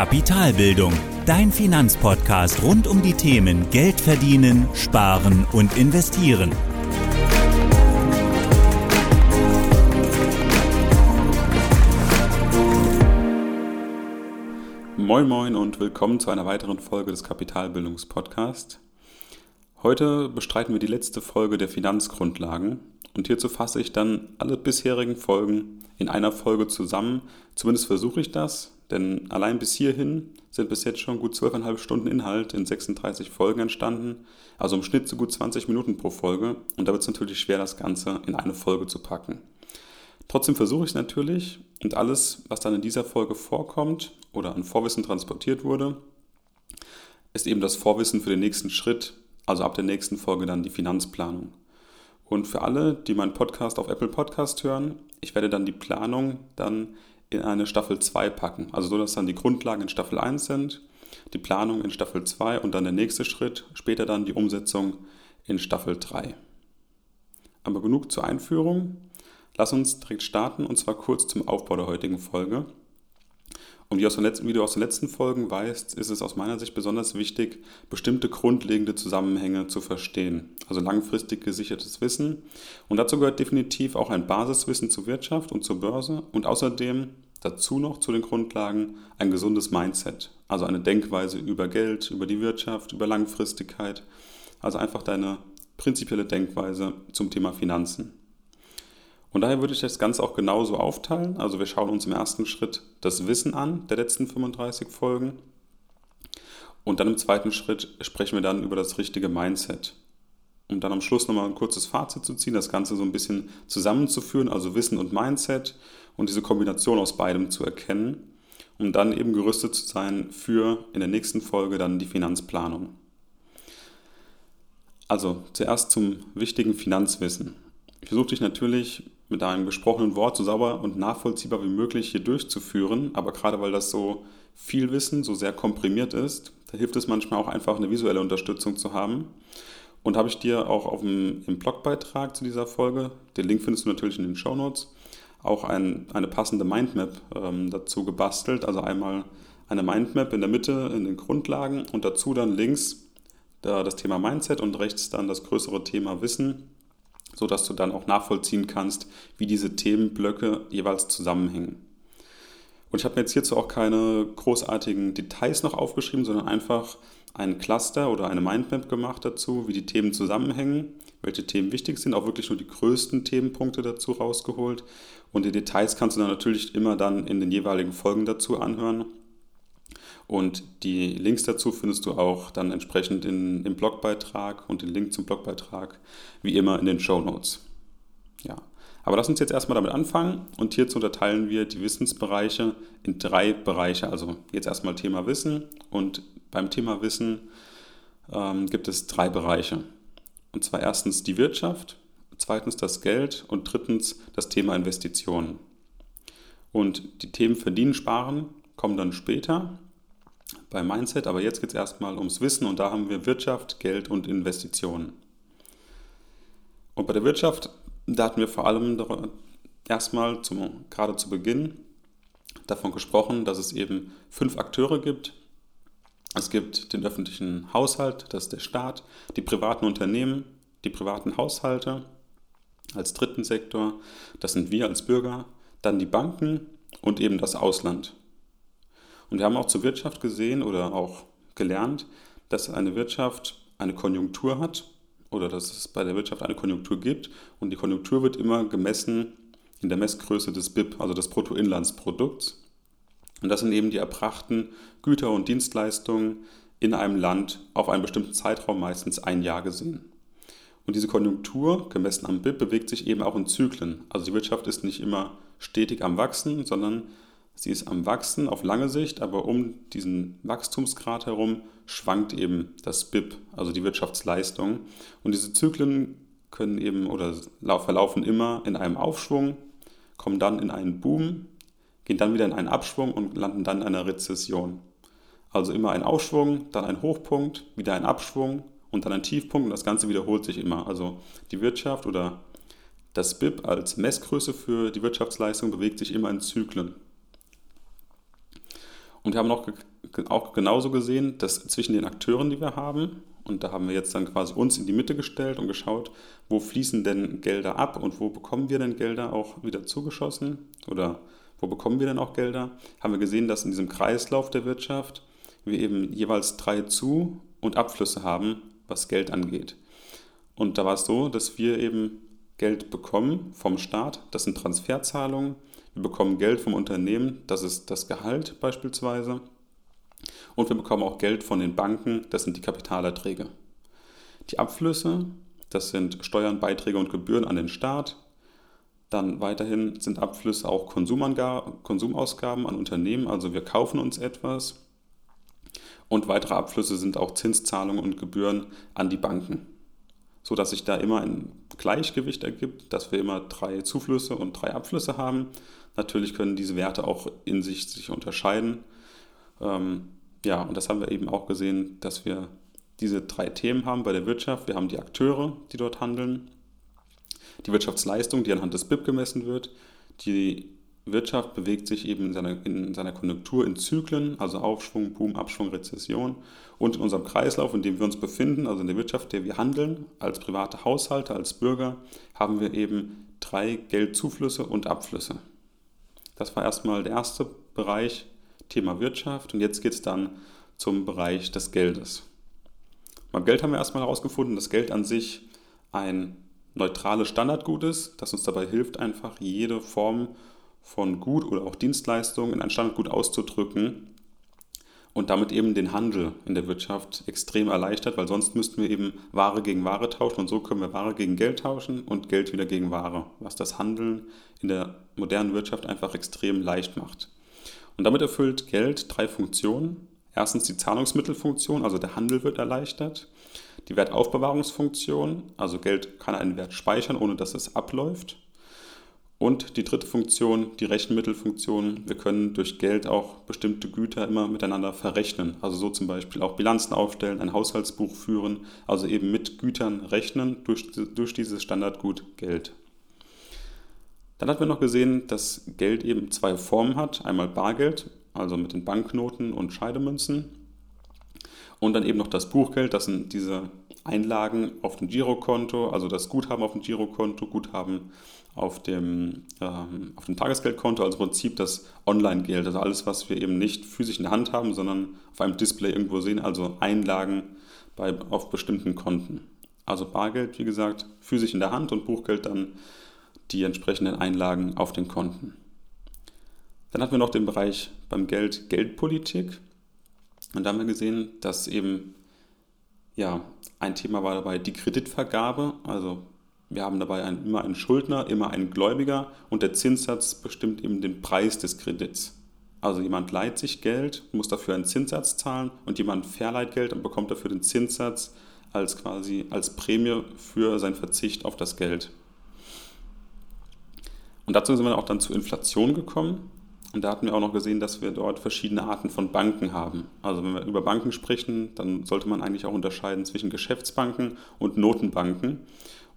Kapitalbildung, dein Finanzpodcast rund um die Themen Geld verdienen, sparen und investieren. Moin Moin und willkommen zu einer weiteren Folge des Kapitalbildungspodcasts. Heute bestreiten wir die letzte Folge der Finanzgrundlagen und hierzu fasse ich dann alle bisherigen Folgen in einer Folge zusammen. Zumindest versuche ich das, denn allein bis hierhin sind bis jetzt schon gut 12,5 Stunden Inhalt in 36 Folgen entstanden, also im Schnitt so gut 20 Minuten pro Folge. Und da wird es natürlich schwer, das Ganze in eine Folge zu packen. Trotzdem versuche ich es natürlich und alles, was dann in dieser Folge vorkommt oder an Vorwissen transportiert wurde, ist eben das Vorwissen für den nächsten Schritt, also ab der nächsten Folge dann die Finanzplanung. Und für alle, die meinen Podcast auf Apple Podcast hören, ich werde dann die Planung dann in eine Staffel 2 packen. Also so, dass dann die Grundlagen in Staffel 1 sind, die Planung in Staffel 2 und dann der nächste Schritt, später dann die Umsetzung in Staffel 3. Aber genug zur Einführung. Lass uns direkt starten und zwar kurz zum Aufbau der heutigen Folge. Und wie, aus den letzten, wie du aus den letzten Folgen weißt, ist es aus meiner Sicht besonders wichtig, bestimmte grundlegende Zusammenhänge zu verstehen. Also langfristig gesichertes Wissen. Und dazu gehört definitiv auch ein Basiswissen zur Wirtschaft und zur Börse und außerdem dazu noch zu den Grundlagen ein gesundes Mindset. Also eine Denkweise über Geld, über die Wirtschaft, über Langfristigkeit. Also einfach deine prinzipielle Denkweise zum Thema Finanzen. Und daher würde ich das Ganze auch genauso aufteilen. Also wir schauen uns im ersten Schritt das Wissen an der letzten 35 Folgen. Und dann im zweiten Schritt sprechen wir dann über das richtige Mindset. Um dann am Schluss nochmal ein kurzes Fazit zu ziehen, das Ganze so ein bisschen zusammenzuführen, also Wissen und Mindset und diese Kombination aus beidem zu erkennen, um dann eben gerüstet zu sein für in der nächsten Folge dann die Finanzplanung. Also zuerst zum wichtigen Finanzwissen. Ich versuche dich natürlich mit einem gesprochenen Wort so sauber und nachvollziehbar wie möglich hier durchzuführen. Aber gerade weil das so viel Wissen so sehr komprimiert ist, da hilft es manchmal auch einfach eine visuelle Unterstützung zu haben. Und habe ich dir auch auf dem, im Blogbeitrag zu dieser Folge, den Link findest du natürlich in den Show Notes, auch ein, eine passende Mindmap ähm, dazu gebastelt. Also einmal eine Mindmap in der Mitte in den Grundlagen und dazu dann links da das Thema Mindset und rechts dann das größere Thema Wissen sodass du dann auch nachvollziehen kannst, wie diese Themenblöcke jeweils zusammenhängen. Und ich habe mir jetzt hierzu auch keine großartigen Details noch aufgeschrieben, sondern einfach ein Cluster oder eine Mindmap gemacht dazu, wie die Themen zusammenhängen, welche Themen wichtig sind, auch wirklich nur die größten Themenpunkte dazu rausgeholt. Und die Details kannst du dann natürlich immer dann in den jeweiligen Folgen dazu anhören. Und die Links dazu findest du auch dann entsprechend in, im Blogbeitrag und den Link zum Blogbeitrag wie immer in den Show Notes. Ja, aber lass uns jetzt erstmal damit anfangen und hierzu unterteilen wir die Wissensbereiche in drei Bereiche. Also jetzt erstmal Thema Wissen und beim Thema Wissen ähm, gibt es drei Bereiche. Und zwar erstens die Wirtschaft, zweitens das Geld und drittens das Thema Investitionen. Und die Themen Verdienen, Sparen kommen dann später beim Mindset, aber jetzt geht es erstmal ums Wissen und da haben wir Wirtschaft, Geld und Investitionen. Und bei der Wirtschaft, da hatten wir vor allem erstmal zum, gerade zu Beginn davon gesprochen, dass es eben fünf Akteure gibt. Es gibt den öffentlichen Haushalt, das ist der Staat, die privaten Unternehmen, die privaten Haushalte als dritten Sektor, das sind wir als Bürger, dann die Banken und eben das Ausland. Und wir haben auch zur Wirtschaft gesehen oder auch gelernt, dass eine Wirtschaft eine Konjunktur hat oder dass es bei der Wirtschaft eine Konjunktur gibt. Und die Konjunktur wird immer gemessen in der Messgröße des BIP, also des Bruttoinlandsprodukts. Und das sind eben die erbrachten Güter und Dienstleistungen in einem Land auf einen bestimmten Zeitraum, meistens ein Jahr gesehen. Und diese Konjunktur, gemessen am BIP, bewegt sich eben auch in Zyklen. Also die Wirtschaft ist nicht immer stetig am Wachsen, sondern Sie ist am Wachsen auf lange Sicht, aber um diesen Wachstumsgrad herum schwankt eben das BIP, also die Wirtschaftsleistung. Und diese Zyklen können eben oder verlaufen immer in einem Aufschwung, kommen dann in einen Boom, gehen dann wieder in einen Abschwung und landen dann in einer Rezession. Also immer ein Aufschwung, dann ein Hochpunkt, wieder ein Abschwung und dann ein Tiefpunkt und das Ganze wiederholt sich immer. Also die Wirtschaft oder das BIP als Messgröße für die Wirtschaftsleistung bewegt sich immer in Zyklen. Und wir haben noch auch genauso gesehen, dass zwischen den Akteuren, die wir haben, und da haben wir jetzt dann quasi uns in die Mitte gestellt und geschaut, wo fließen denn Gelder ab und wo bekommen wir denn Gelder auch wieder zugeschossen oder wo bekommen wir denn auch Gelder? Haben wir gesehen, dass in diesem Kreislauf der Wirtschaft wir eben jeweils drei Zu- und Abflüsse haben, was Geld angeht. Und da war es so, dass wir eben Geld bekommen vom Staat, das sind Transferzahlungen. Wir bekommen Geld vom Unternehmen, das ist das Gehalt beispielsweise. Und wir bekommen auch Geld von den Banken, das sind die Kapitalerträge. Die Abflüsse, das sind Steuern, Beiträge und Gebühren an den Staat. Dann weiterhin sind Abflüsse auch Konsumausgaben an Unternehmen, also wir kaufen uns etwas. Und weitere Abflüsse sind auch Zinszahlungen und Gebühren an die Banken, sodass sich da immer ein Gleichgewicht ergibt, dass wir immer drei Zuflüsse und drei Abflüsse haben. Natürlich können diese Werte auch in sich sich unterscheiden. Ähm, ja, und das haben wir eben auch gesehen, dass wir diese drei Themen haben bei der Wirtschaft. Wir haben die Akteure, die dort handeln, die Wirtschaftsleistung, die anhand des BIP gemessen wird. Die Wirtschaft bewegt sich eben in seiner, in seiner Konjunktur in Zyklen, also Aufschwung, Boom, Abschwung, Rezession. Und in unserem Kreislauf, in dem wir uns befinden, also in der Wirtschaft, der wir handeln, als private Haushalte, als Bürger, haben wir eben drei Geldzuflüsse und Abflüsse. Das war erstmal der erste Bereich, Thema Wirtschaft. Und jetzt geht es dann zum Bereich des Geldes. Beim Geld haben wir erstmal herausgefunden, dass Geld an sich ein neutrales Standardgut ist, das uns dabei hilft, einfach jede Form von Gut oder auch Dienstleistung in ein Standardgut auszudrücken und damit eben den Handel in der Wirtschaft extrem erleichtert, weil sonst müssten wir eben Ware gegen Ware tauschen und so können wir Ware gegen Geld tauschen und Geld wieder gegen Ware, was das Handeln in der modernen Wirtschaft einfach extrem leicht macht. Und damit erfüllt Geld drei Funktionen. Erstens die Zahlungsmittelfunktion, also der Handel wird erleichtert. Die Wertaufbewahrungsfunktion, also Geld kann einen Wert speichern, ohne dass es abläuft. Und die dritte Funktion, die Rechenmittelfunktion, wir können durch Geld auch bestimmte Güter immer miteinander verrechnen. Also so zum Beispiel auch Bilanzen aufstellen, ein Haushaltsbuch führen, also eben mit Gütern rechnen durch, durch dieses Standardgut Geld. Dann hatten wir noch gesehen, dass Geld eben zwei Formen hat. Einmal Bargeld, also mit den Banknoten und Scheidemünzen. Und dann eben noch das Buchgeld, das sind diese Einlagen auf dem Girokonto, also das Guthaben auf dem Girokonto, Guthaben auf dem, ähm, auf dem Tagesgeldkonto, also im Prinzip das Online-Geld, also alles, was wir eben nicht physisch in der Hand haben, sondern auf einem Display irgendwo sehen, also Einlagen bei, auf bestimmten Konten. Also Bargeld, wie gesagt, physisch in der Hand und Buchgeld dann die entsprechenden Einlagen auf den Konten. Dann hatten wir noch den Bereich beim Geld Geldpolitik. Und da haben wir gesehen, dass eben ja, ein Thema war dabei die Kreditvergabe. Also wir haben dabei ein, immer einen Schuldner, immer einen Gläubiger und der Zinssatz bestimmt eben den Preis des Kredits. Also jemand leiht sich Geld, muss dafür einen Zinssatz zahlen und jemand verleiht Geld und bekommt dafür den Zinssatz als quasi als Prämie für seinen Verzicht auf das Geld. Und dazu sind wir auch dann zur Inflation gekommen. Und da hatten wir auch noch gesehen, dass wir dort verschiedene Arten von Banken haben. Also wenn wir über Banken sprechen, dann sollte man eigentlich auch unterscheiden zwischen Geschäftsbanken und Notenbanken.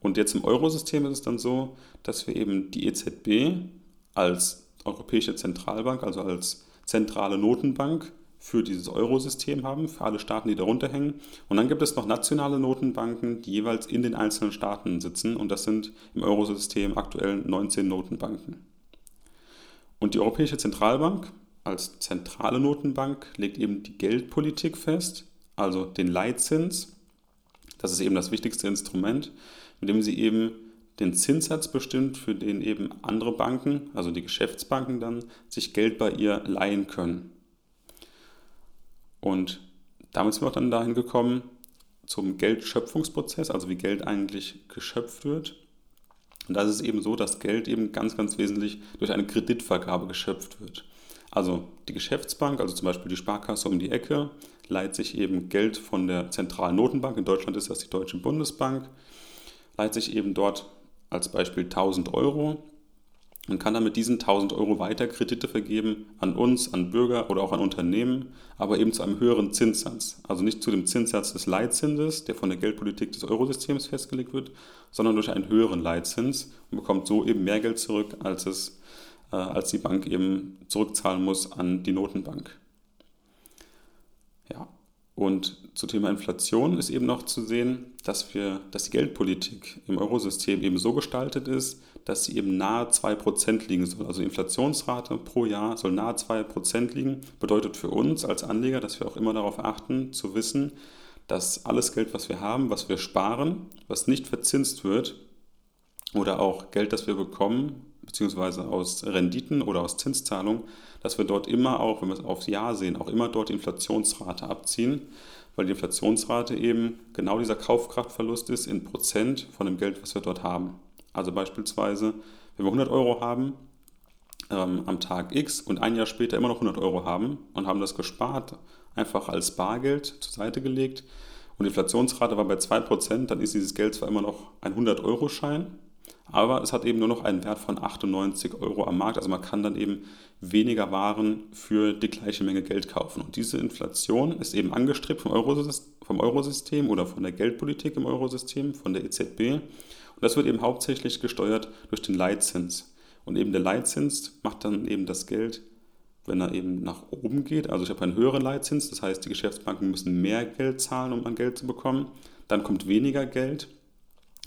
Und jetzt im Eurosystem ist es dann so, dass wir eben die EZB als Europäische Zentralbank, also als zentrale Notenbank für dieses Eurosystem haben, für alle Staaten, die darunter hängen. Und dann gibt es noch nationale Notenbanken, die jeweils in den einzelnen Staaten sitzen. Und das sind im Eurosystem aktuell 19 Notenbanken. Und die Europäische Zentralbank als zentrale Notenbank legt eben die Geldpolitik fest, also den Leitzins. Das ist eben das wichtigste Instrument, mit dem sie eben den Zinssatz bestimmt, für den eben andere Banken, also die Geschäftsbanken dann, sich Geld bei ihr leihen können. Und damit sind wir auch dann dahin gekommen zum Geldschöpfungsprozess, also wie Geld eigentlich geschöpft wird. Und da ist es eben so, dass Geld eben ganz, ganz wesentlich durch eine Kreditvergabe geschöpft wird. Also die Geschäftsbank, also zum Beispiel die Sparkasse um die Ecke, leiht sich eben Geld von der zentralen Notenbank, in Deutschland ist das die Deutsche Bundesbank, sich eben dort als Beispiel 1000 Euro und kann dann mit diesen 1000 Euro weiter Kredite vergeben an uns, an Bürger oder auch an Unternehmen, aber eben zu einem höheren Zinssatz. Also nicht zu dem Zinssatz des Leitzinses, der von der Geldpolitik des Eurosystems festgelegt wird, sondern durch einen höheren Leitzins und bekommt so eben mehr Geld zurück, als, es, äh, als die Bank eben zurückzahlen muss an die Notenbank. Ja, und zu Thema Inflation ist eben noch zu sehen, dass, wir, dass die Geldpolitik im Eurosystem eben so gestaltet ist, dass sie eben nahe 2% liegen soll. Also die Inflationsrate pro Jahr soll nahe 2% liegen. Bedeutet für uns als Anleger, dass wir auch immer darauf achten, zu wissen, dass alles Geld, was wir haben, was wir sparen, was nicht verzinst wird, oder auch Geld, das wir bekommen, beziehungsweise aus Renditen oder aus Zinszahlungen, dass wir dort immer auch, wenn wir es aufs Jahr sehen, auch immer dort die Inflationsrate abziehen, weil die Inflationsrate eben genau dieser Kaufkraftverlust ist in Prozent von dem Geld, was wir dort haben. Also beispielsweise, wenn wir 100 Euro haben ähm, am Tag X und ein Jahr später immer noch 100 Euro haben und haben das gespart, einfach als Bargeld zur Seite gelegt und die Inflationsrate war bei 2%, dann ist dieses Geld zwar immer noch ein 100-Euro-Schein, aber es hat eben nur noch einen Wert von 98 Euro am Markt. Also man kann dann eben weniger Waren für die gleiche Menge Geld kaufen. Und diese Inflation ist eben angestrebt vom, Eurosystem, vom Eurosystem oder von der Geldpolitik im Eurosystem, von der EZB. Und das wird eben hauptsächlich gesteuert durch den Leitzins. Und eben der Leitzins macht dann eben das Geld, wenn er eben nach oben geht. Also ich habe einen höheren Leitzins, das heißt, die Geschäftsbanken müssen mehr Geld zahlen, um an Geld zu bekommen. Dann kommt weniger Geld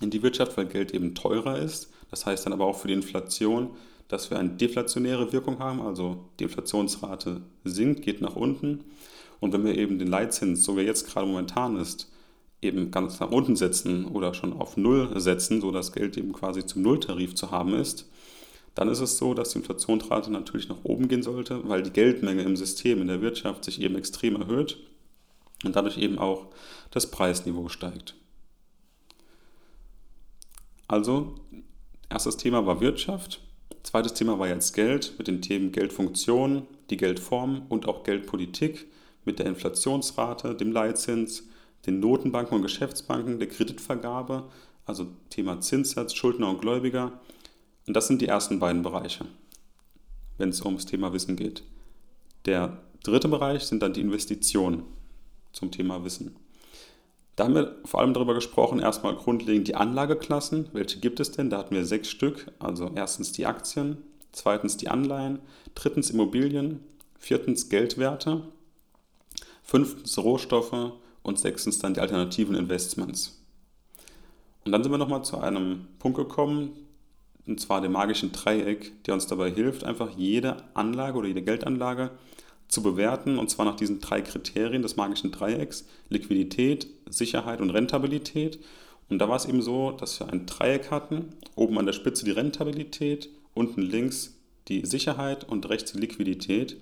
in die Wirtschaft, weil Geld eben teurer ist. Das heißt dann aber auch für die Inflation, dass wir eine deflationäre Wirkung haben, also die Inflationsrate sinkt, geht nach unten. Und wenn wir eben den Leitzins, so wie er jetzt gerade momentan ist, eben ganz nach unten setzen oder schon auf Null setzen, so dass Geld eben quasi zum Nulltarif zu haben ist, dann ist es so, dass die Inflationsrate natürlich nach oben gehen sollte, weil die Geldmenge im System, in der Wirtschaft sich eben extrem erhöht und dadurch eben auch das Preisniveau steigt. Also, erstes Thema war Wirtschaft. Zweites Thema war jetzt Geld mit den Themen Geldfunktion, die Geldform und auch Geldpolitik mit der Inflationsrate, dem Leitzins, den Notenbanken und Geschäftsbanken, der Kreditvergabe, also Thema Zinssatz, Schuldner und Gläubiger. Und das sind die ersten beiden Bereiche, wenn es ums Thema Wissen geht. Der dritte Bereich sind dann die Investitionen zum Thema Wissen. Da haben wir vor allem darüber gesprochen, erstmal grundlegend die Anlageklassen. Welche gibt es denn? Da hatten wir sechs Stück. Also erstens die Aktien, zweitens die Anleihen, drittens Immobilien, viertens Geldwerte, fünftens Rohstoffe und sechstens dann die alternativen Investments. Und dann sind wir nochmal zu einem Punkt gekommen, und zwar dem magischen Dreieck, der uns dabei hilft, einfach jede Anlage oder jede Geldanlage zu bewerten, und zwar nach diesen drei Kriterien des magischen Dreiecks, Liquidität, Sicherheit und Rentabilität. Und da war es eben so, dass wir ein Dreieck hatten, oben an der Spitze die Rentabilität, unten links die Sicherheit und rechts die Liquidität.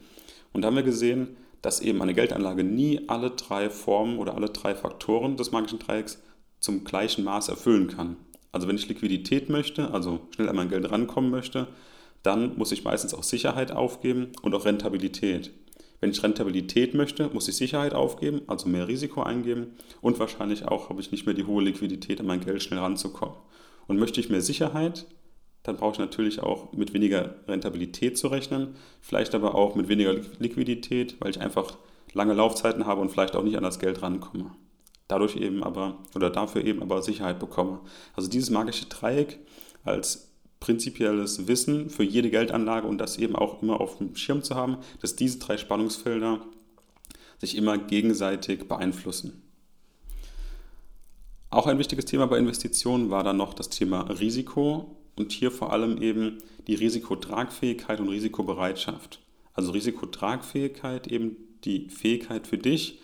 Und da haben wir gesehen, dass eben eine Geldanlage nie alle drei Formen oder alle drei Faktoren des magischen Dreiecks zum gleichen Maß erfüllen kann. Also wenn ich Liquidität möchte, also schnell an mein Geld rankommen möchte, dann muss ich meistens auch Sicherheit aufgeben und auch Rentabilität. Wenn ich Rentabilität möchte, muss ich Sicherheit aufgeben, also mehr Risiko eingeben und wahrscheinlich auch habe ich nicht mehr die hohe Liquidität, an mein Geld schnell ranzukommen. Und möchte ich mehr Sicherheit, dann brauche ich natürlich auch mit weniger Rentabilität zu rechnen, vielleicht aber auch mit weniger Liquidität, weil ich einfach lange Laufzeiten habe und vielleicht auch nicht an das Geld rankomme. Dadurch eben aber oder dafür eben aber Sicherheit bekomme. Also dieses magische Dreieck als prinzipielles Wissen für jede Geldanlage und das eben auch immer auf dem Schirm zu haben, dass diese drei Spannungsfelder sich immer gegenseitig beeinflussen. Auch ein wichtiges Thema bei Investitionen war dann noch das Thema Risiko und hier vor allem eben die Risikotragfähigkeit und Risikobereitschaft. Also Risikotragfähigkeit eben die Fähigkeit für dich,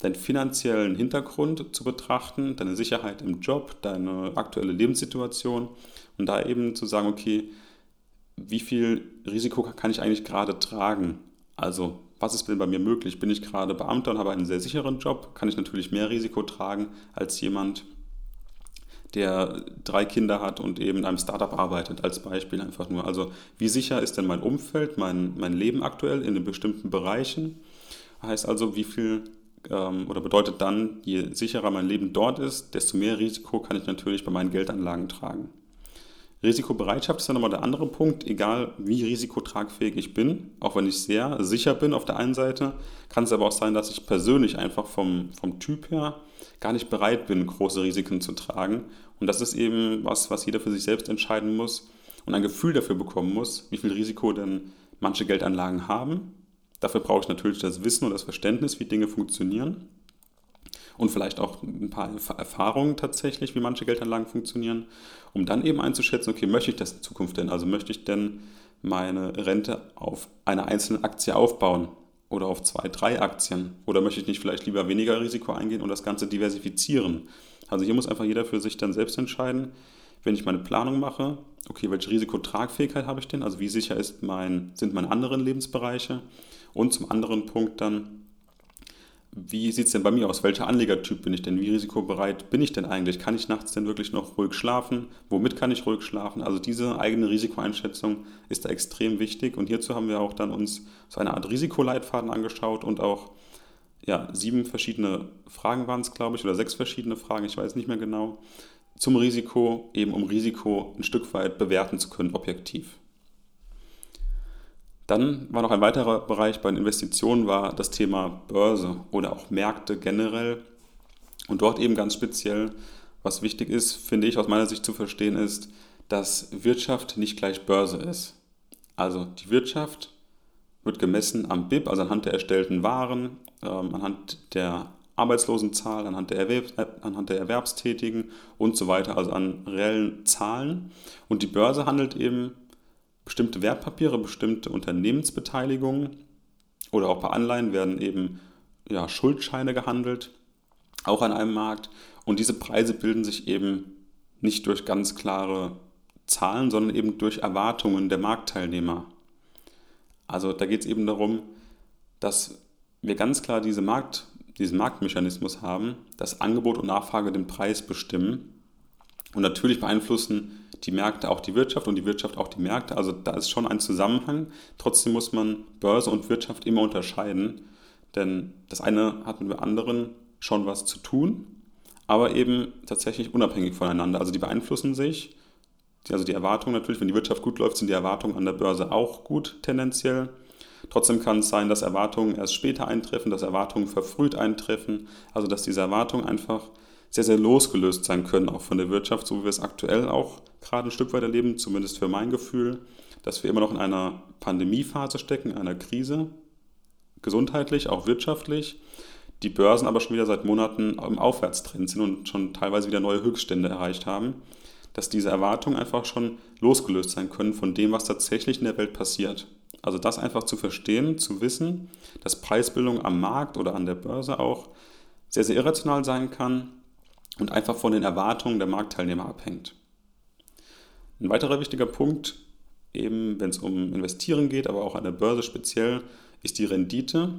deinen finanziellen Hintergrund zu betrachten, deine Sicherheit im Job, deine aktuelle Lebenssituation und da eben zu sagen, okay, wie viel Risiko kann ich eigentlich gerade tragen? Also was ist denn bei mir möglich? Bin ich gerade Beamter und habe einen sehr sicheren Job? Kann ich natürlich mehr Risiko tragen als jemand, der drei Kinder hat und eben in einem Startup arbeitet, als Beispiel einfach nur. Also wie sicher ist denn mein Umfeld, mein, mein Leben aktuell in den bestimmten Bereichen? Heißt also, wie viel ähm, oder bedeutet dann, je sicherer mein Leben dort ist, desto mehr Risiko kann ich natürlich bei meinen Geldanlagen tragen. Risikobereitschaft ist dann nochmal der andere Punkt, egal wie risikotragfähig ich bin, auch wenn ich sehr sicher bin auf der einen Seite, kann es aber auch sein, dass ich persönlich einfach vom, vom Typ her gar nicht bereit bin, große Risiken zu tragen. Und das ist eben was, was jeder für sich selbst entscheiden muss und ein Gefühl dafür bekommen muss, wie viel Risiko denn manche Geldanlagen haben. Dafür brauche ich natürlich das Wissen und das Verständnis, wie Dinge funktionieren und vielleicht auch ein paar Erfahrungen tatsächlich, wie manche Geldanlagen funktionieren, um dann eben einzuschätzen, okay, möchte ich das in Zukunft denn? Also möchte ich denn meine Rente auf einer einzelnen Aktie aufbauen oder auf zwei, drei Aktien? Oder möchte ich nicht vielleicht lieber weniger Risiko eingehen und das Ganze diversifizieren? Also hier muss einfach jeder für sich dann selbst entscheiden, wenn ich meine Planung mache, okay, welche Risikotragfähigkeit habe ich denn? Also wie sicher ist mein, sind meine anderen Lebensbereiche? Und zum anderen Punkt dann, wie sieht es denn bei mir aus? Welcher Anlegertyp bin ich denn? Wie risikobereit bin ich denn eigentlich? Kann ich nachts denn wirklich noch ruhig schlafen? Womit kann ich ruhig schlafen? Also diese eigene Risikoeinschätzung ist da extrem wichtig. Und hierzu haben wir auch dann uns so eine Art Risikoleitfaden angeschaut und auch ja, sieben verschiedene Fragen waren es, glaube ich, oder sechs verschiedene Fragen, ich weiß nicht mehr genau, zum Risiko, eben um Risiko ein Stück weit bewerten zu können, objektiv. Dann war noch ein weiterer Bereich bei den Investitionen, war das Thema Börse oder auch Märkte generell. Und dort eben ganz speziell, was wichtig ist, finde ich aus meiner Sicht zu verstehen, ist, dass Wirtschaft nicht gleich Börse ist. Also die Wirtschaft wird gemessen am BIP, also anhand der erstellten Waren, ähm, anhand der Arbeitslosenzahl, anhand der, Erwerbs äh, anhand der Erwerbstätigen und so weiter, also an reellen Zahlen. Und die Börse handelt eben bestimmte Wertpapiere, bestimmte Unternehmensbeteiligungen oder auch bei Anleihen werden eben ja, Schuldscheine gehandelt, auch an einem Markt. Und diese Preise bilden sich eben nicht durch ganz klare Zahlen, sondern eben durch Erwartungen der Marktteilnehmer. Also da geht es eben darum, dass wir ganz klar diese Markt, diesen Marktmechanismus haben, dass Angebot und Nachfrage den Preis bestimmen. Und natürlich beeinflussen die Märkte auch die Wirtschaft und die Wirtschaft auch die Märkte. Also da ist schon ein Zusammenhang. Trotzdem muss man Börse und Wirtschaft immer unterscheiden, denn das eine hat mit dem anderen schon was zu tun, aber eben tatsächlich unabhängig voneinander. Also die beeinflussen sich. Also die Erwartungen natürlich, wenn die Wirtschaft gut läuft, sind die Erwartungen an der Börse auch gut tendenziell. Trotzdem kann es sein, dass Erwartungen erst später eintreffen, dass Erwartungen verfrüht eintreffen. Also dass diese Erwartungen einfach sehr, sehr losgelöst sein können, auch von der Wirtschaft, so wie wir es aktuell auch gerade ein Stück weit erleben, zumindest für mein Gefühl, dass wir immer noch in einer Pandemiephase stecken, einer Krise, gesundheitlich, auch wirtschaftlich. Die Börsen aber schon wieder seit Monaten im Aufwärtstrend sind und schon teilweise wieder neue Höchststände erreicht haben, dass diese Erwartungen einfach schon losgelöst sein können von dem, was tatsächlich in der Welt passiert. Also das einfach zu verstehen, zu wissen, dass Preisbildung am Markt oder an der Börse auch sehr, sehr irrational sein kann und einfach von den Erwartungen der Marktteilnehmer abhängt. Ein weiterer wichtiger Punkt, eben wenn es um Investieren geht, aber auch an der Börse speziell, ist die Rendite.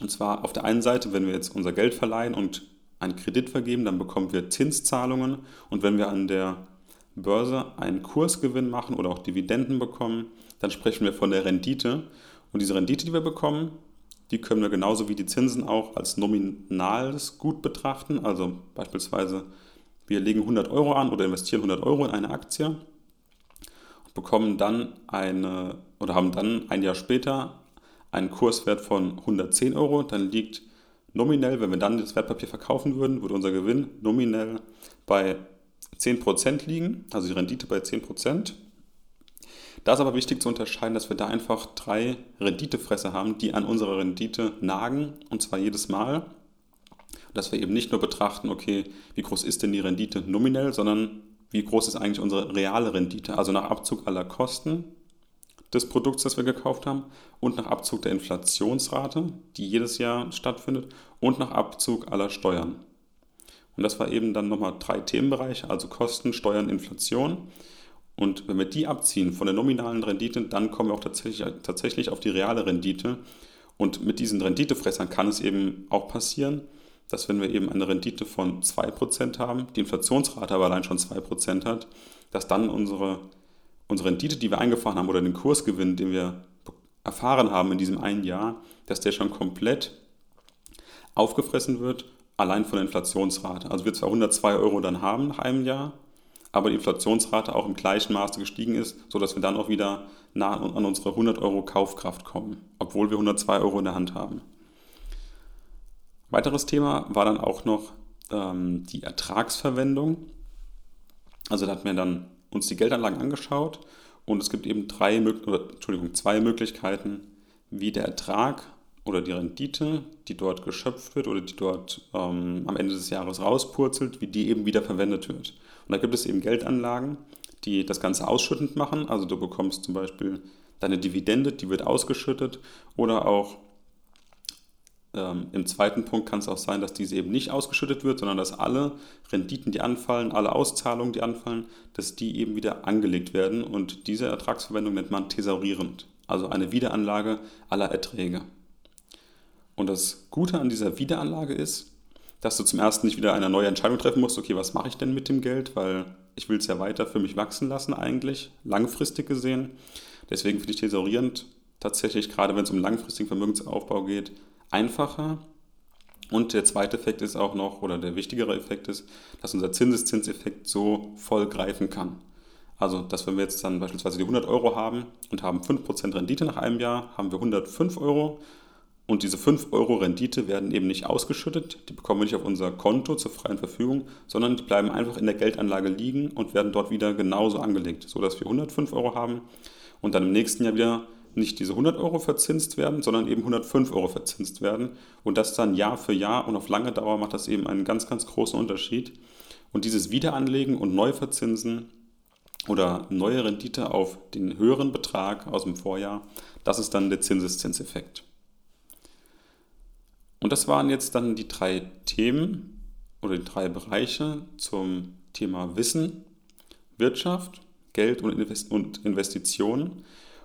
Und zwar auf der einen Seite, wenn wir jetzt unser Geld verleihen und einen Kredit vergeben, dann bekommen wir Zinszahlungen. Und wenn wir an der Börse einen Kursgewinn machen oder auch Dividenden bekommen, dann sprechen wir von der Rendite. Und diese Rendite, die wir bekommen, die können wir genauso wie die Zinsen auch als nominales Gut betrachten. Also beispielsweise, wir legen 100 Euro an oder investieren 100 Euro in eine Aktie und bekommen dann eine oder haben dann ein Jahr später einen Kurswert von 110 Euro. Dann liegt nominell, wenn wir dann das Wertpapier verkaufen würden, würde unser Gewinn nominell bei 10% liegen, also die Rendite bei 10%. Da ist aber wichtig zu unterscheiden, dass wir da einfach drei Renditefresser haben, die an unserer Rendite nagen, und zwar jedes Mal. Dass wir eben nicht nur betrachten, okay, wie groß ist denn die Rendite nominell, sondern wie groß ist eigentlich unsere reale Rendite, also nach Abzug aller Kosten des Produkts, das wir gekauft haben und nach Abzug der Inflationsrate, die jedes Jahr stattfindet und nach Abzug aller Steuern. Und das war eben dann nochmal drei Themenbereiche, also Kosten, Steuern, Inflation. Und wenn wir die abziehen von der nominalen Rendite, dann kommen wir auch tatsächlich, tatsächlich auf die reale Rendite. Und mit diesen Renditefressern kann es eben auch passieren, dass wenn wir eben eine Rendite von 2% haben, die Inflationsrate aber allein schon 2% hat, dass dann unsere, unsere Rendite, die wir eingefahren haben oder den Kursgewinn, den wir erfahren haben in diesem einen Jahr, dass der schon komplett aufgefressen wird, allein von der Inflationsrate. Also wir zwar 102 Euro dann haben nach einem Jahr, aber die Inflationsrate auch im gleichen Maße gestiegen ist, sodass wir dann auch wieder nah an unsere 100 Euro Kaufkraft kommen, obwohl wir 102 Euro in der Hand haben. Weiteres Thema war dann auch noch ähm, die Ertragsverwendung. Also da hat man dann uns die Geldanlagen angeschaut und es gibt eben drei, oder, Entschuldigung, zwei Möglichkeiten, wie der Ertrag oder die Rendite, die dort geschöpft wird oder die dort ähm, am Ende des Jahres rauspurzelt, wie die eben wieder verwendet wird. Und da gibt es eben Geldanlagen, die das Ganze ausschüttend machen. Also du bekommst zum Beispiel deine Dividende, die wird ausgeschüttet oder auch ähm, Im zweiten Punkt kann es auch sein, dass diese eben nicht ausgeschüttet wird, sondern dass alle Renditen, die anfallen, alle Auszahlungen, die anfallen, dass die eben wieder angelegt werden. Und diese Ertragsverwendung nennt man thesaurierend, also eine Wiederanlage aller Erträge. Und das Gute an dieser Wiederanlage ist, dass du zum ersten nicht wieder eine neue Entscheidung treffen musst, okay, was mache ich denn mit dem Geld, weil ich will es ja weiter für mich wachsen lassen eigentlich, langfristig gesehen. Deswegen finde ich thesaurierend tatsächlich, gerade wenn es um langfristigen Vermögensaufbau geht, einfacher. Und der zweite Effekt ist auch noch, oder der wichtigere Effekt ist, dass unser Zinseszinseffekt so voll greifen kann. Also, dass wenn wir jetzt dann beispielsweise die 100 Euro haben und haben 5% Rendite nach einem Jahr, haben wir 105 Euro. Und diese 5 Euro Rendite werden eben nicht ausgeschüttet, die bekommen wir nicht auf unser Konto zur freien Verfügung, sondern die bleiben einfach in der Geldanlage liegen und werden dort wieder genauso angelegt, sodass wir 105 Euro haben und dann im nächsten Jahr wieder nicht diese 100 Euro verzinst werden, sondern eben 105 Euro verzinst werden. Und das dann Jahr für Jahr und auf lange Dauer macht das eben einen ganz, ganz großen Unterschied. Und dieses Wiederanlegen und Neuverzinsen oder neue Rendite auf den höheren Betrag aus dem Vorjahr, das ist dann der Zinseszinseffekt. Und das waren jetzt dann die drei Themen oder die drei Bereiche zum Thema Wissen, Wirtschaft, Geld und Investitionen.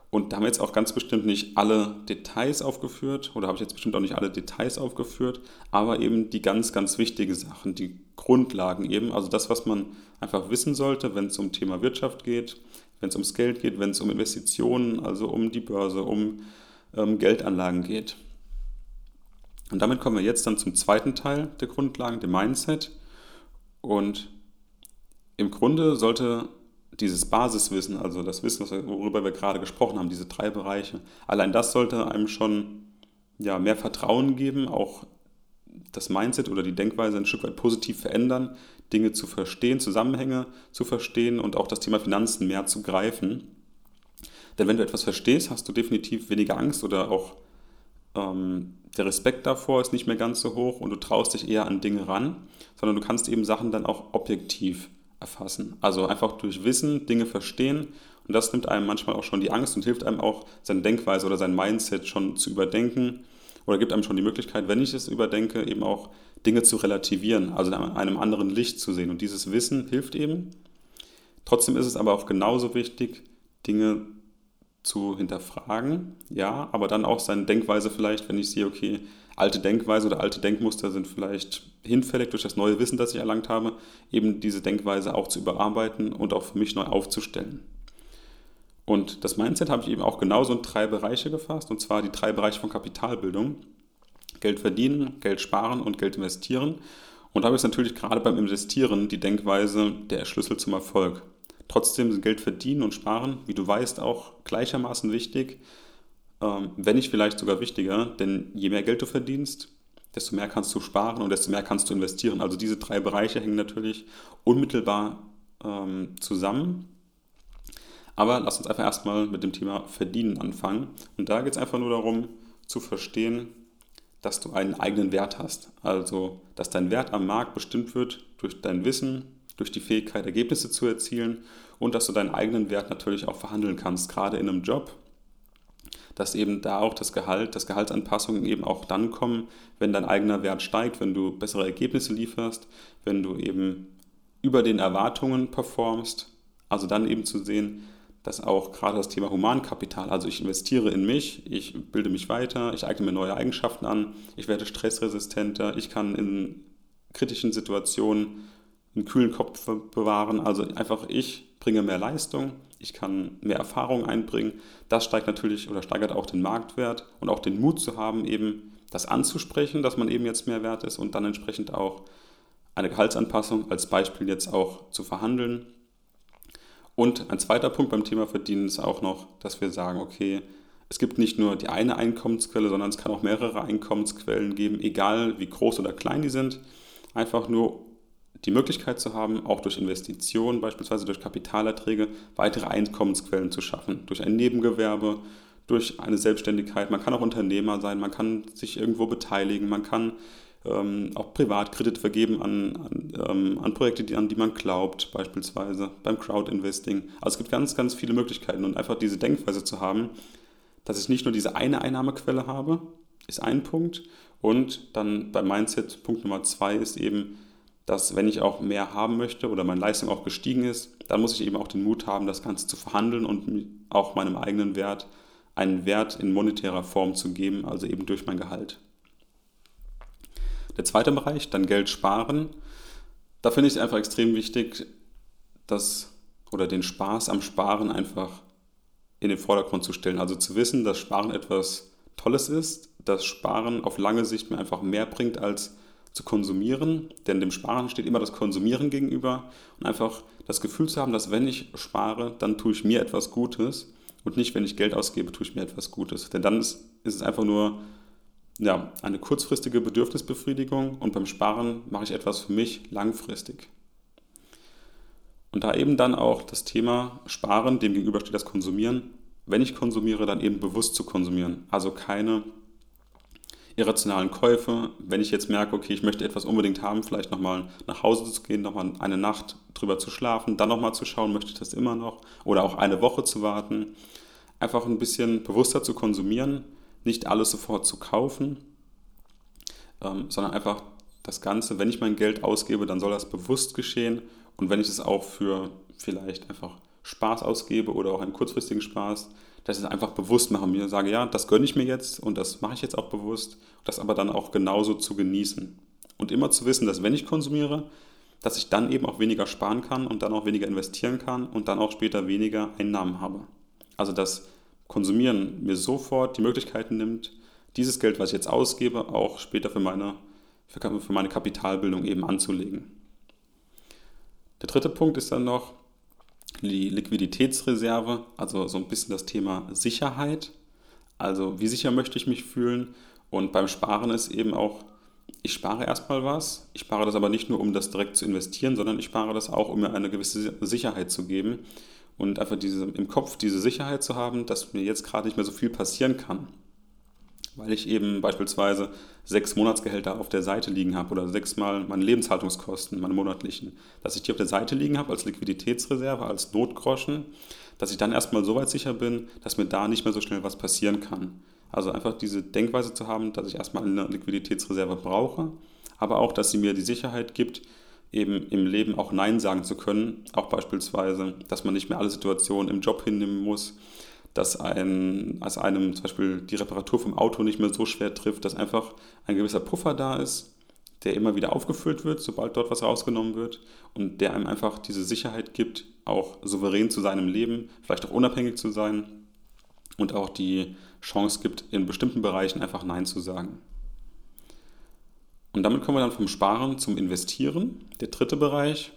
Und da haben wir jetzt auch ganz bestimmt nicht alle Details aufgeführt oder habe ich jetzt bestimmt auch nicht alle Details aufgeführt, aber eben die ganz, ganz wichtigen Sachen, die Grundlagen eben, also das, was man einfach wissen sollte, wenn es um Thema Wirtschaft geht, wenn es ums Geld geht, wenn es um Investitionen, also um die Börse, um ähm, Geldanlagen geht. Und damit kommen wir jetzt dann zum zweiten Teil der Grundlagen, dem Mindset. Und im Grunde sollte dieses Basiswissen, also das Wissen, worüber wir gerade gesprochen haben, diese drei Bereiche, allein das sollte einem schon ja, mehr Vertrauen geben, auch das Mindset oder die Denkweise ein Stück weit positiv verändern, Dinge zu verstehen, Zusammenhänge zu verstehen und auch das Thema Finanzen mehr zu greifen. Denn wenn du etwas verstehst, hast du definitiv weniger Angst oder auch ähm, der Respekt davor ist nicht mehr ganz so hoch und du traust dich eher an Dinge ran, sondern du kannst eben Sachen dann auch objektiv erfassen. Also einfach durch Wissen Dinge verstehen und das nimmt einem manchmal auch schon die Angst und hilft einem auch, seine Denkweise oder sein Mindset schon zu überdenken oder gibt einem schon die Möglichkeit, wenn ich es überdenke, eben auch Dinge zu relativieren, also in einem anderen Licht zu sehen. Und dieses Wissen hilft eben. Trotzdem ist es aber auch genauso wichtig, Dinge zu hinterfragen, ja, aber dann auch seine Denkweise vielleicht, wenn ich sehe, okay, alte Denkweise oder alte Denkmuster sind vielleicht hinfällig durch das neue Wissen, das ich erlangt habe, eben diese Denkweise auch zu überarbeiten und auch für mich neu aufzustellen. Und das Mindset habe ich eben auch genauso in drei Bereiche gefasst, und zwar die drei Bereiche von Kapitalbildung. Geld verdienen, Geld sparen und Geld investieren. Und da habe ich natürlich gerade beim Investieren die Denkweise der Schlüssel zum Erfolg. Trotzdem sind Geld verdienen und sparen, wie du weißt, auch gleichermaßen wichtig, ähm, wenn nicht vielleicht sogar wichtiger, denn je mehr Geld du verdienst, desto mehr kannst du sparen und desto mehr kannst du investieren. Also diese drei Bereiche hängen natürlich unmittelbar ähm, zusammen. Aber lass uns einfach erstmal mit dem Thema Verdienen anfangen. Und da geht es einfach nur darum zu verstehen, dass du einen eigenen Wert hast. Also, dass dein Wert am Markt bestimmt wird durch dein Wissen, durch die Fähigkeit, Ergebnisse zu erzielen und dass du deinen eigenen Wert natürlich auch verhandeln kannst, gerade in einem Job, dass eben da auch das Gehalt, dass Gehaltsanpassungen eben auch dann kommen, wenn dein eigener Wert steigt, wenn du bessere Ergebnisse lieferst, wenn du eben über den Erwartungen performst. Also dann eben zu sehen, dass auch gerade das Thema Humankapital, also ich investiere in mich, ich bilde mich weiter, ich eigne mir neue Eigenschaften an, ich werde stressresistenter, ich kann in kritischen Situationen einen kühlen Kopf bewahren, also einfach ich bringe mehr Leistung, ich kann mehr Erfahrung einbringen. Das steigt natürlich oder steigert auch den Marktwert und auch den Mut zu haben, eben das anzusprechen, dass man eben jetzt mehr wert ist und dann entsprechend auch eine Gehaltsanpassung als Beispiel jetzt auch zu verhandeln. Und ein zweiter Punkt beim Thema Verdienen ist auch noch, dass wir sagen, okay, es gibt nicht nur die eine Einkommensquelle, sondern es kann auch mehrere Einkommensquellen geben, egal wie groß oder klein die sind. Einfach nur die Möglichkeit zu haben, auch durch Investitionen, beispielsweise durch Kapitalerträge, weitere Einkommensquellen zu schaffen. Durch ein Nebengewerbe, durch eine Selbstständigkeit. Man kann auch Unternehmer sein, man kann sich irgendwo beteiligen, man kann ähm, auch Privatkredit vergeben an, an, ähm, an Projekte, die, an die man glaubt, beispielsweise beim Crowdinvesting. Also es gibt ganz, ganz viele Möglichkeiten und einfach diese Denkweise zu haben, dass ich nicht nur diese eine Einnahmequelle habe, ist ein Punkt. Und dann beim Mindset, Punkt Nummer zwei ist eben, dass wenn ich auch mehr haben möchte oder meine Leistung auch gestiegen ist, dann muss ich eben auch den Mut haben, das Ganze zu verhandeln und auch meinem eigenen Wert einen Wert in monetärer Form zu geben, also eben durch mein Gehalt. Der zweite Bereich, dann Geld sparen. Da finde ich es einfach extrem wichtig, dass oder den Spaß am Sparen einfach in den Vordergrund zu stellen. Also zu wissen, dass Sparen etwas Tolles ist, dass Sparen auf lange Sicht mir einfach mehr bringt als zu konsumieren, denn dem Sparen steht immer das Konsumieren gegenüber und einfach das Gefühl zu haben, dass wenn ich spare, dann tue ich mir etwas Gutes und nicht, wenn ich Geld ausgebe, tue ich mir etwas Gutes. Denn dann ist, ist es einfach nur ja, eine kurzfristige Bedürfnisbefriedigung und beim Sparen mache ich etwas für mich langfristig. Und da eben dann auch das Thema Sparen, dem gegenüber steht das Konsumieren, wenn ich konsumiere, dann eben bewusst zu konsumieren. Also keine irrationalen Käufe. Wenn ich jetzt merke, okay, ich möchte etwas unbedingt haben, vielleicht nochmal nach Hause zu gehen, nochmal eine Nacht drüber zu schlafen, dann nochmal zu schauen, möchte ich das immer noch oder auch eine Woche zu warten. Einfach ein bisschen bewusster zu konsumieren, nicht alles sofort zu kaufen, ähm, sondern einfach das Ganze, wenn ich mein Geld ausgebe, dann soll das bewusst geschehen und wenn ich es auch für vielleicht einfach Spaß ausgebe oder auch einen kurzfristigen Spaß, dass ich es einfach bewusst mache, mir sage, ja, das gönne ich mir jetzt und das mache ich jetzt auch bewusst, das aber dann auch genauso zu genießen. Und immer zu wissen, dass wenn ich konsumiere, dass ich dann eben auch weniger sparen kann und dann auch weniger investieren kann und dann auch später weniger Einnahmen habe. Also dass Konsumieren mir sofort die Möglichkeiten nimmt, dieses Geld, was ich jetzt ausgebe, auch später für meine, für meine Kapitalbildung eben anzulegen. Der dritte Punkt ist dann noch die Liquiditätsreserve, also so ein bisschen das Thema Sicherheit. Also wie sicher möchte ich mich fühlen? Und beim Sparen ist eben auch, ich spare erstmal was. Ich spare das aber nicht nur, um das direkt zu investieren, sondern ich spare das auch, um mir eine gewisse Sicherheit zu geben. Und einfach diese, im Kopf diese Sicherheit zu haben, dass mir jetzt gerade nicht mehr so viel passieren kann weil ich eben beispielsweise sechs Monatsgehälter auf der Seite liegen habe oder sechsmal meine Lebenshaltungskosten, meine monatlichen, dass ich die auf der Seite liegen habe als Liquiditätsreserve, als Notgroschen, dass ich dann erstmal so weit sicher bin, dass mir da nicht mehr so schnell was passieren kann. Also einfach diese Denkweise zu haben, dass ich erstmal eine Liquiditätsreserve brauche, aber auch, dass sie mir die Sicherheit gibt, eben im Leben auch Nein sagen zu können. Auch beispielsweise, dass man nicht mehr alle Situationen im Job hinnehmen muss, dass ein, als einem zum Beispiel die Reparatur vom Auto nicht mehr so schwer trifft, dass einfach ein gewisser Puffer da ist, der immer wieder aufgefüllt wird, sobald dort was rausgenommen wird und der einem einfach diese Sicherheit gibt, auch souverän zu seinem Leben, vielleicht auch unabhängig zu sein und auch die Chance gibt, in bestimmten Bereichen einfach Nein zu sagen. Und damit kommen wir dann vom Sparen zum Investieren, der dritte Bereich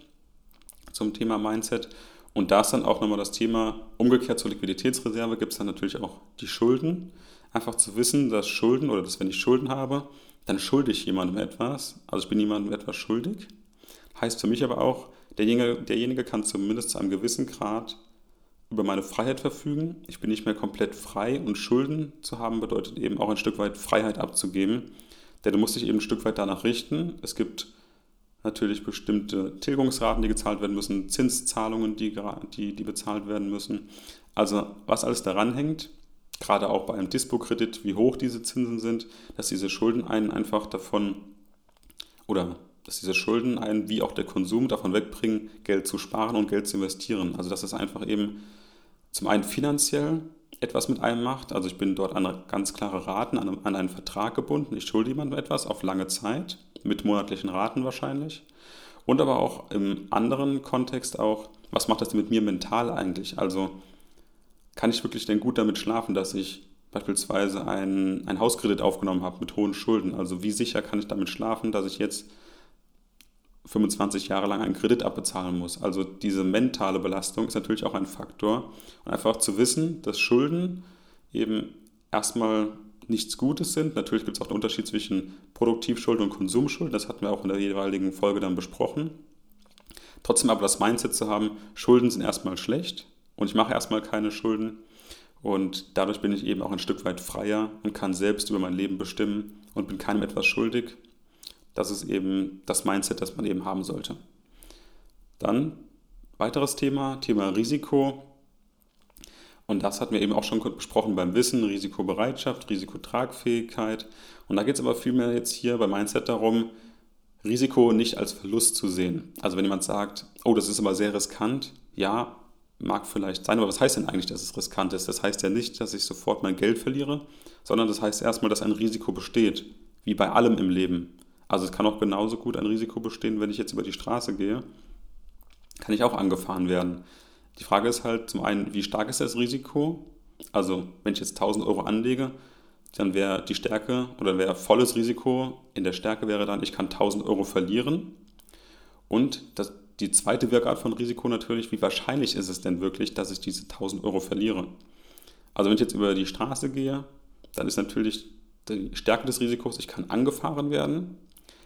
zum Thema Mindset. Und da ist dann auch nochmal das Thema, umgekehrt zur Liquiditätsreserve gibt es dann natürlich auch die Schulden. Einfach zu wissen, dass Schulden oder dass wenn ich Schulden habe, dann schulde ich jemandem etwas. Also ich bin jemandem etwas schuldig. Heißt für mich aber auch, derjenige, derjenige kann zumindest zu einem gewissen Grad über meine Freiheit verfügen. Ich bin nicht mehr komplett frei und Schulden zu haben bedeutet eben auch ein Stück weit Freiheit abzugeben. Denn du musst dich eben ein Stück weit danach richten. Es gibt natürlich bestimmte Tilgungsraten, die gezahlt werden müssen, Zinszahlungen, die, die, die bezahlt werden müssen. Also was alles daran hängt, gerade auch bei einem Dispo-Kredit, wie hoch diese Zinsen sind, dass diese Schulden einen einfach davon oder dass diese Schulden einen wie auch der Konsum davon wegbringen, Geld zu sparen und Geld zu investieren. Also dass es einfach eben zum einen finanziell etwas mit einem macht. Also ich bin dort an ganz klare Raten, an, an einen Vertrag gebunden. Ich schulde jemandem etwas auf lange Zeit mit monatlichen Raten wahrscheinlich. Und aber auch im anderen Kontext auch, was macht das denn mit mir mental eigentlich? Also kann ich wirklich denn gut damit schlafen, dass ich beispielsweise einen, einen Hauskredit aufgenommen habe mit hohen Schulden? Also wie sicher kann ich damit schlafen, dass ich jetzt 25 Jahre lang einen Kredit abbezahlen muss? Also diese mentale Belastung ist natürlich auch ein Faktor. Und einfach zu wissen, dass Schulden eben erstmal nichts Gutes sind. Natürlich gibt es auch einen Unterschied zwischen Produktivschulden und Konsumschulden. Das hatten wir auch in der jeweiligen Folge dann besprochen. Trotzdem aber das Mindset zu haben, Schulden sind erstmal schlecht und ich mache erstmal keine Schulden. Und dadurch bin ich eben auch ein Stück weit freier und kann selbst über mein Leben bestimmen und bin keinem etwas schuldig. Das ist eben das Mindset, das man eben haben sollte. Dann weiteres Thema, Thema Risiko. Und das hatten wir eben auch schon besprochen beim Wissen, Risikobereitschaft, Risikotragfähigkeit. Und da geht es aber vielmehr jetzt hier beim Mindset darum, Risiko nicht als Verlust zu sehen. Also wenn jemand sagt, oh, das ist aber sehr riskant, ja, mag vielleicht sein, aber was heißt denn eigentlich, dass es riskant ist? Das heißt ja nicht, dass ich sofort mein Geld verliere, sondern das heißt erstmal, dass ein Risiko besteht, wie bei allem im Leben. Also es kann auch genauso gut ein Risiko bestehen, wenn ich jetzt über die Straße gehe, kann ich auch angefahren werden. Die Frage ist halt zum einen, wie stark ist das Risiko? Also wenn ich jetzt 1000 Euro anlege, dann wäre die Stärke oder wäre volles Risiko in der Stärke wäre dann, ich kann 1000 Euro verlieren. Und das, die zweite Wirkart von Risiko natürlich, wie wahrscheinlich ist es denn wirklich, dass ich diese 1000 Euro verliere? Also wenn ich jetzt über die Straße gehe, dann ist natürlich die Stärke des Risikos, ich kann angefahren werden.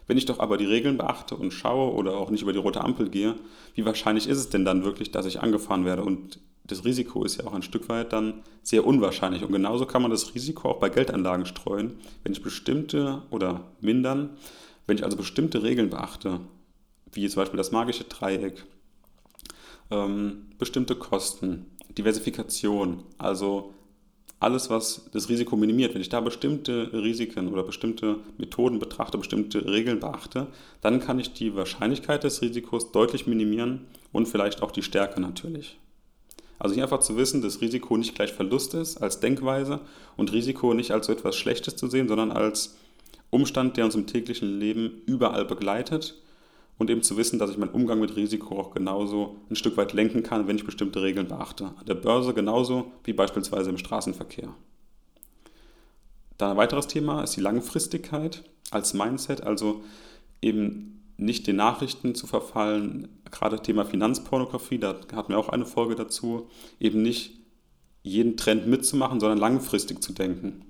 Wenn ich doch aber die Regeln beachte und schaue oder auch nicht über die rote Ampel gehe, wie wahrscheinlich ist es denn dann wirklich, dass ich angefahren werde? Und das Risiko ist ja auch ein Stück weit dann sehr unwahrscheinlich. Und genauso kann man das Risiko auch bei Geldanlagen streuen, wenn ich bestimmte oder mindern, wenn ich also bestimmte Regeln beachte, wie zum Beispiel das magische Dreieck, ähm, bestimmte Kosten, Diversifikation, also alles, was das Risiko minimiert, wenn ich da bestimmte Risiken oder bestimmte Methoden betrachte, bestimmte Regeln beachte, dann kann ich die Wahrscheinlichkeit des Risikos deutlich minimieren und vielleicht auch die Stärke natürlich. Also hier einfach zu wissen, dass Risiko nicht gleich Verlust ist als Denkweise und Risiko nicht als so etwas Schlechtes zu sehen, sondern als Umstand, der uns im täglichen Leben überall begleitet und eben zu wissen, dass ich meinen Umgang mit Risiko auch genauso ein Stück weit lenken kann, wenn ich bestimmte Regeln beachte. An der Börse genauso wie beispielsweise im Straßenverkehr. Dann ein weiteres Thema ist die Langfristigkeit als Mindset, also eben nicht den Nachrichten zu verfallen, gerade Thema Finanzpornografie, da hatten wir auch eine Folge dazu, eben nicht jeden Trend mitzumachen, sondern langfristig zu denken.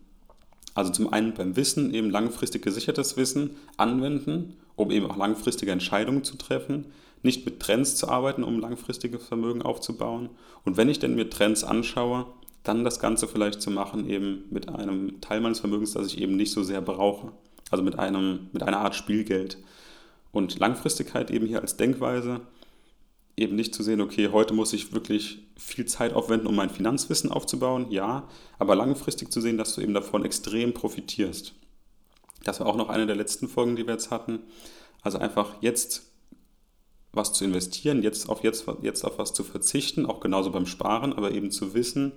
Also zum einen beim Wissen eben langfristig gesichertes Wissen anwenden, um eben auch langfristige Entscheidungen zu treffen, nicht mit Trends zu arbeiten, um langfristiges Vermögen aufzubauen. Und wenn ich denn mir Trends anschaue, dann das Ganze vielleicht zu machen eben mit einem Teil meines Vermögens, das ich eben nicht so sehr brauche. Also mit, einem, mit einer Art Spielgeld. Und Langfristigkeit eben hier als Denkweise, eben nicht zu sehen, okay, heute muss ich wirklich viel Zeit aufwenden, um mein Finanzwissen aufzubauen, ja, aber langfristig zu sehen, dass du eben davon extrem profitierst. Das war auch noch eine der letzten Folgen, die wir jetzt hatten. Also einfach jetzt was zu investieren, jetzt auf, jetzt, jetzt auf was zu verzichten, auch genauso beim Sparen, aber eben zu wissen,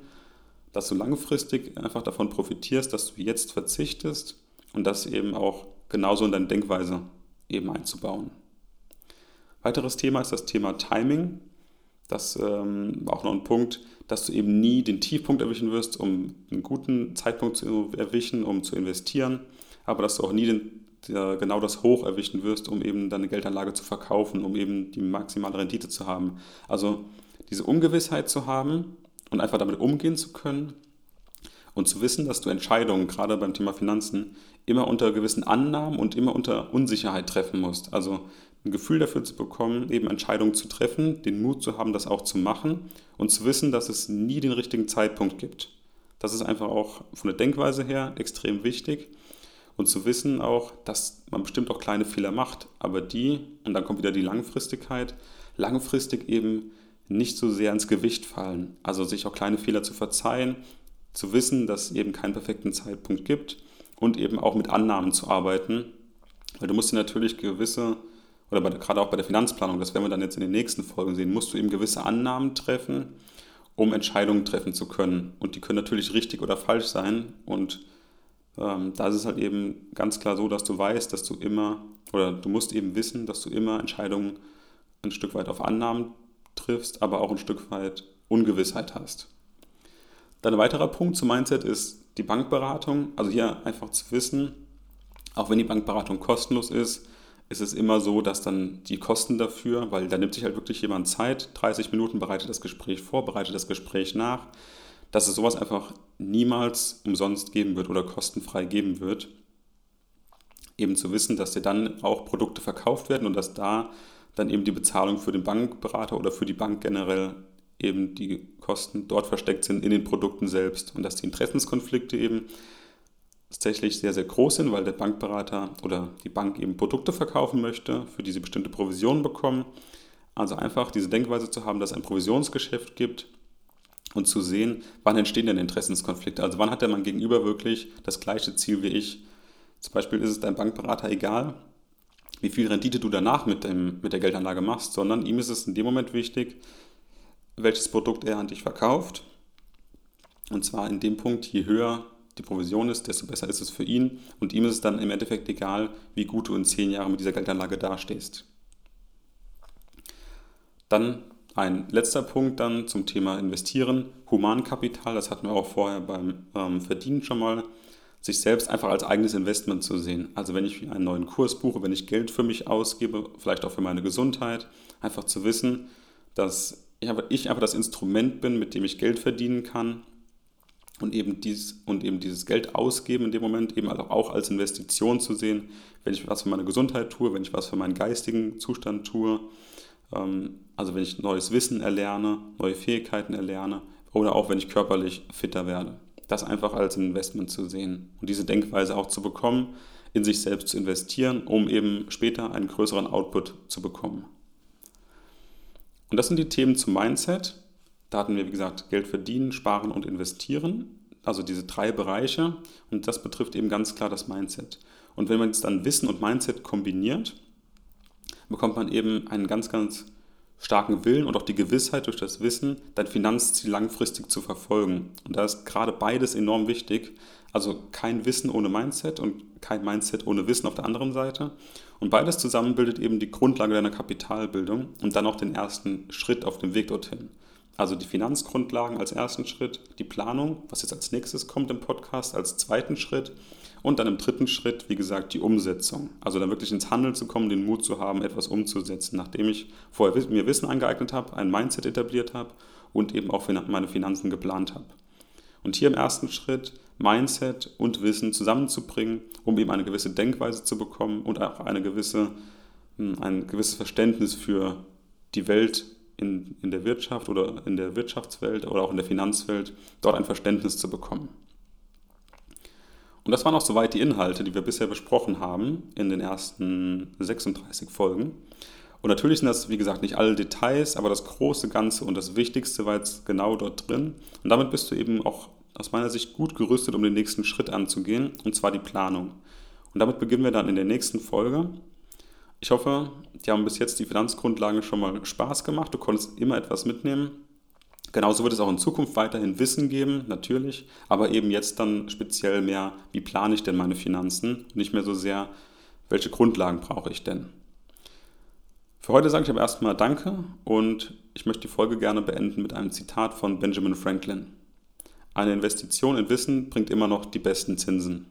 dass du langfristig einfach davon profitierst, dass du jetzt verzichtest und das eben auch genauso in deine Denkweise eben einzubauen. Weiteres Thema ist das Thema Timing. Das ähm, war auch noch ein Punkt, dass du eben nie den Tiefpunkt erwischen wirst, um einen guten Zeitpunkt zu erwischen, um zu investieren, aber dass du auch nie den, der, genau das Hoch erwischen wirst, um eben deine Geldanlage zu verkaufen, um eben die maximale Rendite zu haben. Also diese Ungewissheit zu haben und einfach damit umgehen zu können und zu wissen, dass du Entscheidungen, gerade beim Thema Finanzen, immer unter gewissen Annahmen und immer unter Unsicherheit treffen musst. Also ein Gefühl dafür zu bekommen, eben Entscheidungen zu treffen, den Mut zu haben, das auch zu machen und zu wissen, dass es nie den richtigen Zeitpunkt gibt. Das ist einfach auch von der Denkweise her extrem wichtig. Und zu wissen auch, dass man bestimmt auch kleine Fehler macht, aber die, und dann kommt wieder die Langfristigkeit, langfristig eben nicht so sehr ins Gewicht fallen. Also sich auch kleine Fehler zu verzeihen, zu wissen, dass es eben keinen perfekten Zeitpunkt gibt und eben auch mit Annahmen zu arbeiten. Weil du musst dir natürlich gewisse oder bei, gerade auch bei der Finanzplanung, das werden wir dann jetzt in den nächsten Folgen sehen, musst du eben gewisse Annahmen treffen, um Entscheidungen treffen zu können. Und die können natürlich richtig oder falsch sein. Und ähm, da ist es halt eben ganz klar so, dass du weißt, dass du immer, oder du musst eben wissen, dass du immer Entscheidungen ein Stück weit auf Annahmen triffst, aber auch ein Stück weit Ungewissheit hast. Dann ein weiterer Punkt zum Mindset ist die Bankberatung. Also hier einfach zu wissen, auch wenn die Bankberatung kostenlos ist, ist es immer so, dass dann die Kosten dafür, weil da nimmt sich halt wirklich jemand Zeit, 30 Minuten bereitet das Gespräch vor, bereitet das Gespräch nach, dass es sowas einfach niemals umsonst geben wird oder kostenfrei geben wird. Eben zu wissen, dass dir dann auch Produkte verkauft werden und dass da dann eben die Bezahlung für den Bankberater oder für die Bank generell eben die Kosten dort versteckt sind in den Produkten selbst und dass die Interessenskonflikte eben tatsächlich sehr, sehr groß sind, weil der Bankberater oder die Bank eben Produkte verkaufen möchte, für die sie bestimmte Provisionen bekommen. Also einfach diese Denkweise zu haben, dass es ein Provisionsgeschäft gibt und zu sehen, wann entstehen denn Interessenskonflikte. Also wann hat der Mann gegenüber wirklich das gleiche Ziel wie ich. Zum Beispiel ist es deinem Bankberater egal, wie viel Rendite du danach mit, dem, mit der Geldanlage machst, sondern ihm ist es in dem Moment wichtig, welches Produkt er an dich verkauft. Und zwar in dem Punkt, je höher die Provision ist, desto besser ist es für ihn. Und ihm ist es dann im Endeffekt egal, wie gut du in zehn Jahren mit dieser Geldanlage dastehst. Dann ein letzter Punkt dann zum Thema Investieren. Humankapital, das hatten wir auch vorher beim ähm, Verdienen schon mal. Sich selbst einfach als eigenes Investment zu sehen. Also wenn ich einen neuen Kurs buche, wenn ich Geld für mich ausgebe, vielleicht auch für meine Gesundheit, einfach zu wissen, dass ich einfach, das Instrument bin, mit dem ich Geld verdienen kann und eben, dies, und eben dieses Geld ausgeben in dem Moment eben auch als Investition zu sehen, wenn ich was für meine Gesundheit tue, wenn ich was für meinen geistigen Zustand tue, ähm, also wenn ich neues Wissen erlerne, neue Fähigkeiten erlerne oder auch wenn ich körperlich fitter werde. Das einfach als Investment zu sehen und diese Denkweise auch zu bekommen, in sich selbst zu investieren, um eben später einen größeren Output zu bekommen. Und das sind die Themen zum Mindset. Da hatten wir, wie gesagt, Geld verdienen, sparen und investieren. Also diese drei Bereiche. Und das betrifft eben ganz klar das Mindset. Und wenn man jetzt dann Wissen und Mindset kombiniert, bekommt man eben einen ganz, ganz starken Willen und auch die Gewissheit durch das Wissen, dein Finanzziel langfristig zu verfolgen. Und da ist gerade beides enorm wichtig. Also kein Wissen ohne Mindset und kein Mindset ohne Wissen auf der anderen Seite. Und beides zusammen bildet eben die Grundlage deiner Kapitalbildung und dann auch den ersten Schritt auf dem Weg dorthin. Also die Finanzgrundlagen als ersten Schritt, die Planung, was jetzt als nächstes kommt im Podcast, als zweiten Schritt und dann im dritten Schritt, wie gesagt, die Umsetzung. Also dann wirklich ins Handeln zu kommen, den Mut zu haben, etwas umzusetzen, nachdem ich vorher mir Wissen angeeignet habe, ein Mindset etabliert habe und eben auch meine Finanzen geplant habe. Und hier im ersten Schritt Mindset und Wissen zusammenzubringen, um eben eine gewisse Denkweise zu bekommen und auch eine gewisse, hm, ein gewisses Verständnis für die Welt in, in der Wirtschaft oder in der Wirtschaftswelt oder auch in der Finanzwelt, dort ein Verständnis zu bekommen. Und das waren auch soweit die Inhalte, die wir bisher besprochen haben in den ersten 36 Folgen. Und natürlich sind das, wie gesagt, nicht alle Details, aber das große Ganze und das Wichtigste war jetzt genau dort drin. Und damit bist du eben auch aus meiner Sicht gut gerüstet, um den nächsten Schritt anzugehen, und zwar die Planung. Und damit beginnen wir dann in der nächsten Folge. Ich hoffe, die haben bis jetzt die Finanzgrundlagen schon mal Spaß gemacht. Du konntest immer etwas mitnehmen. Genauso wird es auch in Zukunft weiterhin Wissen geben, natürlich, aber eben jetzt dann speziell mehr, wie plane ich denn meine Finanzen, nicht mehr so sehr, welche Grundlagen brauche ich denn. Für heute sage ich aber erstmal Danke und ich möchte die Folge gerne beenden mit einem Zitat von Benjamin Franklin. Eine Investition in Wissen bringt immer noch die besten Zinsen.